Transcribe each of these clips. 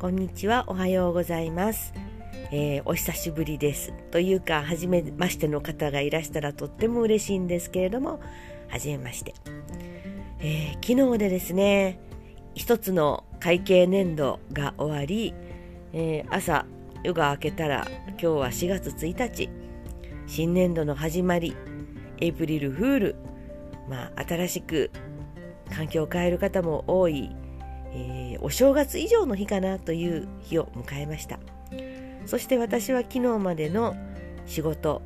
こんにちは。おはようございます、えー、お久しぶりです。というか初めましての方がいらしたらとっても嬉しいんですけれども初めまして、えー、昨日でですね一つの会計年度が終わり、えー、朝夜が明けたら今日は4月1日新年度の始まりエイプリルフール。まあ新しく環境を変える方も多いえー、お正月以上の日かなという日を迎えました。そして私は昨日までの仕事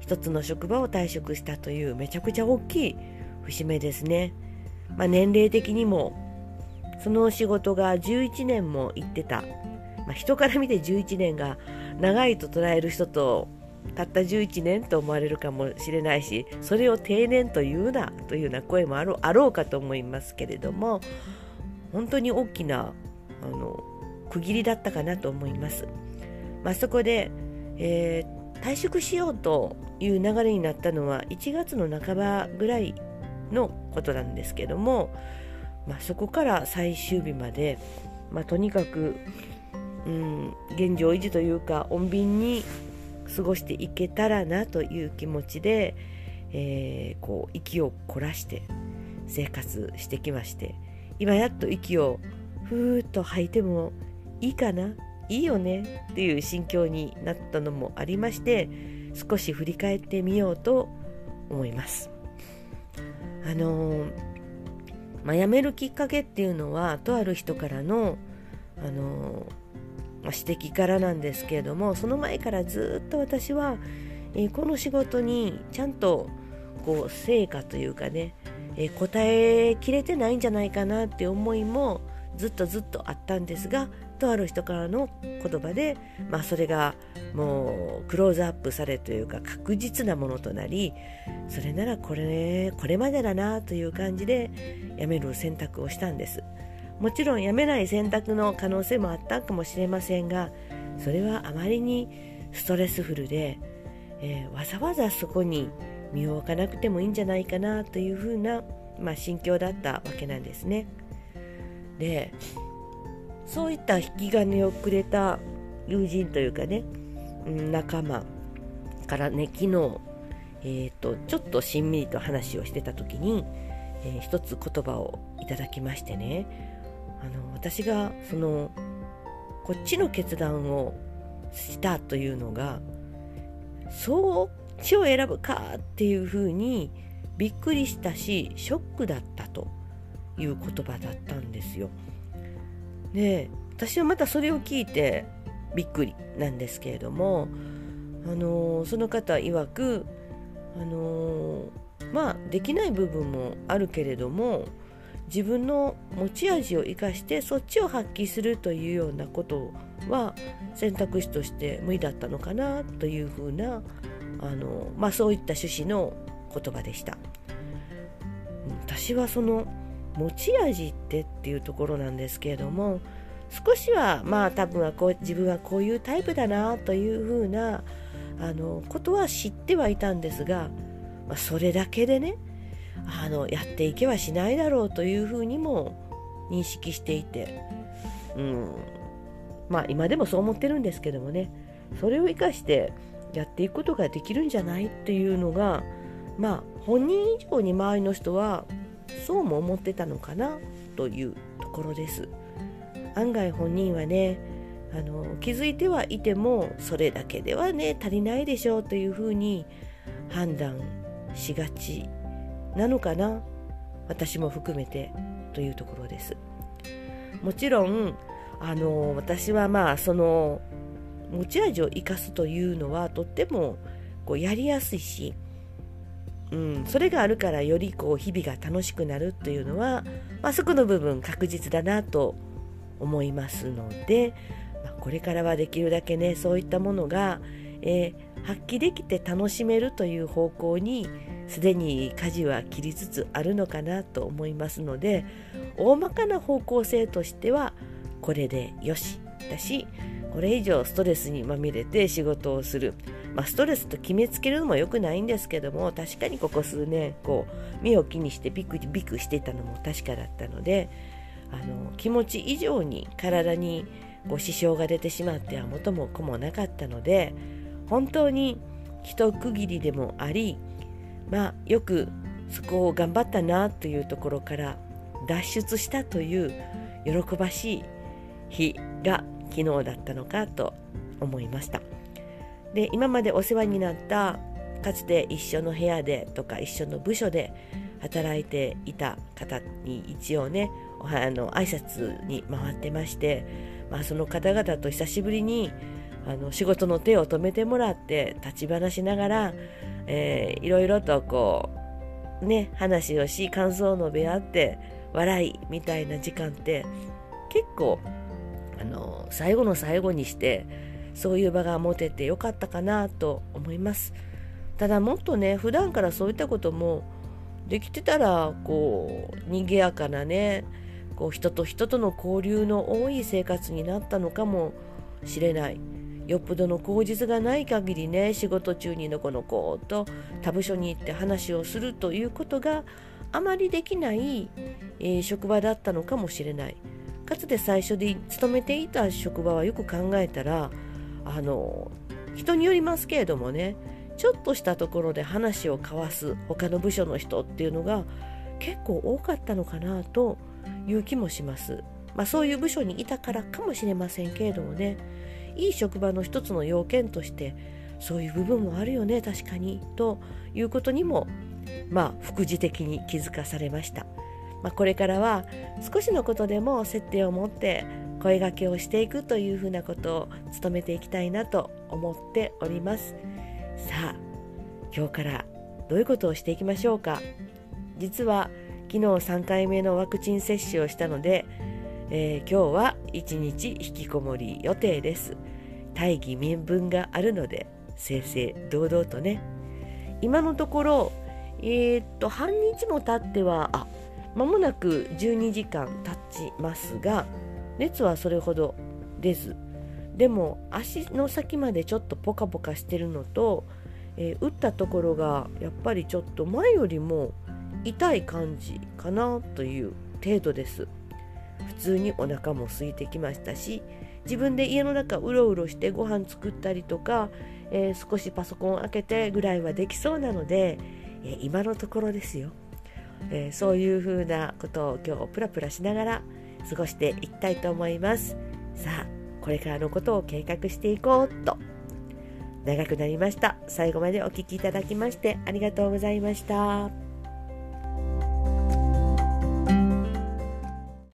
一つの職場を退職したというめちゃくちゃ大きい節目ですね、まあ、年齢的にもその仕事が11年も行ってた、まあ、人から見て11年が長いと捉える人とたった11年と思われるかもしれないしそれを定年というなというような声もあろうかと思いますけれども本当に大きなあの区切りだったかなと思います。まあ、そこで、えー、退職しようという流れになったのは1月の半ばぐらいのことなんですけども、まあ、そこから最終日まで、まあ、とにかく、うん、現状維持というか穏便に過ごしていけたらなという気持ちで、えー、こう息を凝らして生活してきまして今やっと息をふーっと吐いてもいいかな？いいよね？っていう心境になったのもありまして少し振り返ってみようと思います。あのまあ、辞めるきっかけっていうのはとある人からの、あのまあ、指摘からなんですけれどもその前からずっと私は、えー、この仕事にちゃんとこう成果というかねえ答えきれてないんじゃないかなって思いもずっとずっとあったんですがとある人からの言葉で、まあ、それがもうクローズアップされというか確実なものとなりそれならこれこれまでだなという感じで辞める選択をしたんです。もちろん辞めない選択の可能性もあったかもしれませんがそれはあまりにストレスフルで、えー、わざわざそこに身を置かなくてもいいんじゃないかなというふうな、まあ、心境だったわけなんですね。でそういった引き金をくれた友人というかね仲間からね昨日、えーと、ちょっとしんみりと話をしてた時に、えー、一つ言葉をいただきましてねあの私がそのこっちの決断をしたというのがそうちを選ぶかっていうふうにびっくりしたしショックだったという言葉だったんですよ。で私はまたそれを聞いてびっくりなんですけれども、あのその方曰く、あのまあできない部分もあるけれども自分の持ち味を生かしてそっちを発揮するというようなことは選択肢として無理だったのかなというふうなあの、まあ、そういった趣旨の言葉でした。私はその持ち味ってっていうところなんですけれども少しはまあ多分はこう自分はこういうタイプだなというふうなあのことは知ってはいたんですが、まあ、それだけでねあのやっていけはしないだろうというふうにも認識していて、うん、まあ今でもそう思ってるんですけどもねそれを生かしてやっていくことができるんじゃないっていうのがまあ本人以上に周りの人はそうも思ってたのかなというところです。案外本人はねあの気づいてはいてもそれだけではね足りないでしょうというふうに判断しがちなのかな私も含めてというところです。もちろんあの私はまあその持ち味を生かすというのはとってもこうやりやすいし、うん、それがあるからよりこう日々が楽しくなるというのは、まあ、そこの部分確実だなと思いますので、まあ、これからはできるだけねそういったものが、えー、発揮できて楽しめるという方向にすでに舵は切りつつあるのかなと思いますので大まかな方向性としてはこれでよし。だしこれ以上ストレスにまみれて仕事をする、まあ、ストレスと決めつけるのも良くないんですけども確かにここ数年こう目を気にしてビクビクしてたのも確かだったのであの気持ち以上に体にご支障が出てしまっては元も子もなかったので本当に一区切りでもありまあよくそこを頑張ったなというところから脱出したという喜ばしい日が昨日だったのかと思いました。で今までお世話になったかつて一緒の部屋でとか一緒の部署で働いていた方に一応ねあの挨拶に回ってまして、まあ、その方々と久しぶりにあの仕事の手を止めてもらって立ち話しながら、えー、いろいろとこうね話をし感想を述べ合って笑いみたいな時間って結構あの最後の最後にしてそういう場が持ててよかったかなと思います。ただもっとね普段からそういったこともできてたらこう賑やかなねこう人と人との交流の多い生活になったのかもしれない。よっぽどの口実がない限りね仕事中にのこのこと他部署に行って話をするということがあまりできない、えー、職場だったのかもしれない。かつて最初で勤めていた職場はよく考えたらあの人によりますけれどもねちょっとしたところで話を交わす他の部署の人っていうのが結構多かったのかなという気もします。まあ、そういう部署にいたからかもしれませんけれどもねいい職場の一つの要件としてそういう部分もあるよね確かにということにもまあ副次的に気づかされました。まあ、これからは少しのことでも接点を持って声がけをしていくというふうなことを努めていきたいなと思っております。さあ今日からどういうことをしていきましょうか。実は昨日3回目のワクチン接種をしたので、えー、今日は1日引きこもり予定です。大義名分があるので正々堂々とね。今のところえー、っと半日も経ってはあ間もなく12時間経ちますが熱はそれほど出ず。でも足の先までちょっとポカポカしてるのと、えー、打ったところがやっぱりちょっと前よりも痛い感じかなという程度です。普通にお腹も空いてきましたし自分で家の中うろうろしてご飯作ったりとか、えー、少しパソコン開けてぐらいはできそうなので、えー、今のところですよ。えー、そういうふうなことを今日プラプラしながら過ごしていきたいと思います。さあこれからのことを計画していこうと。長くなりました。最後までお聴きいただきましてありがとうございました。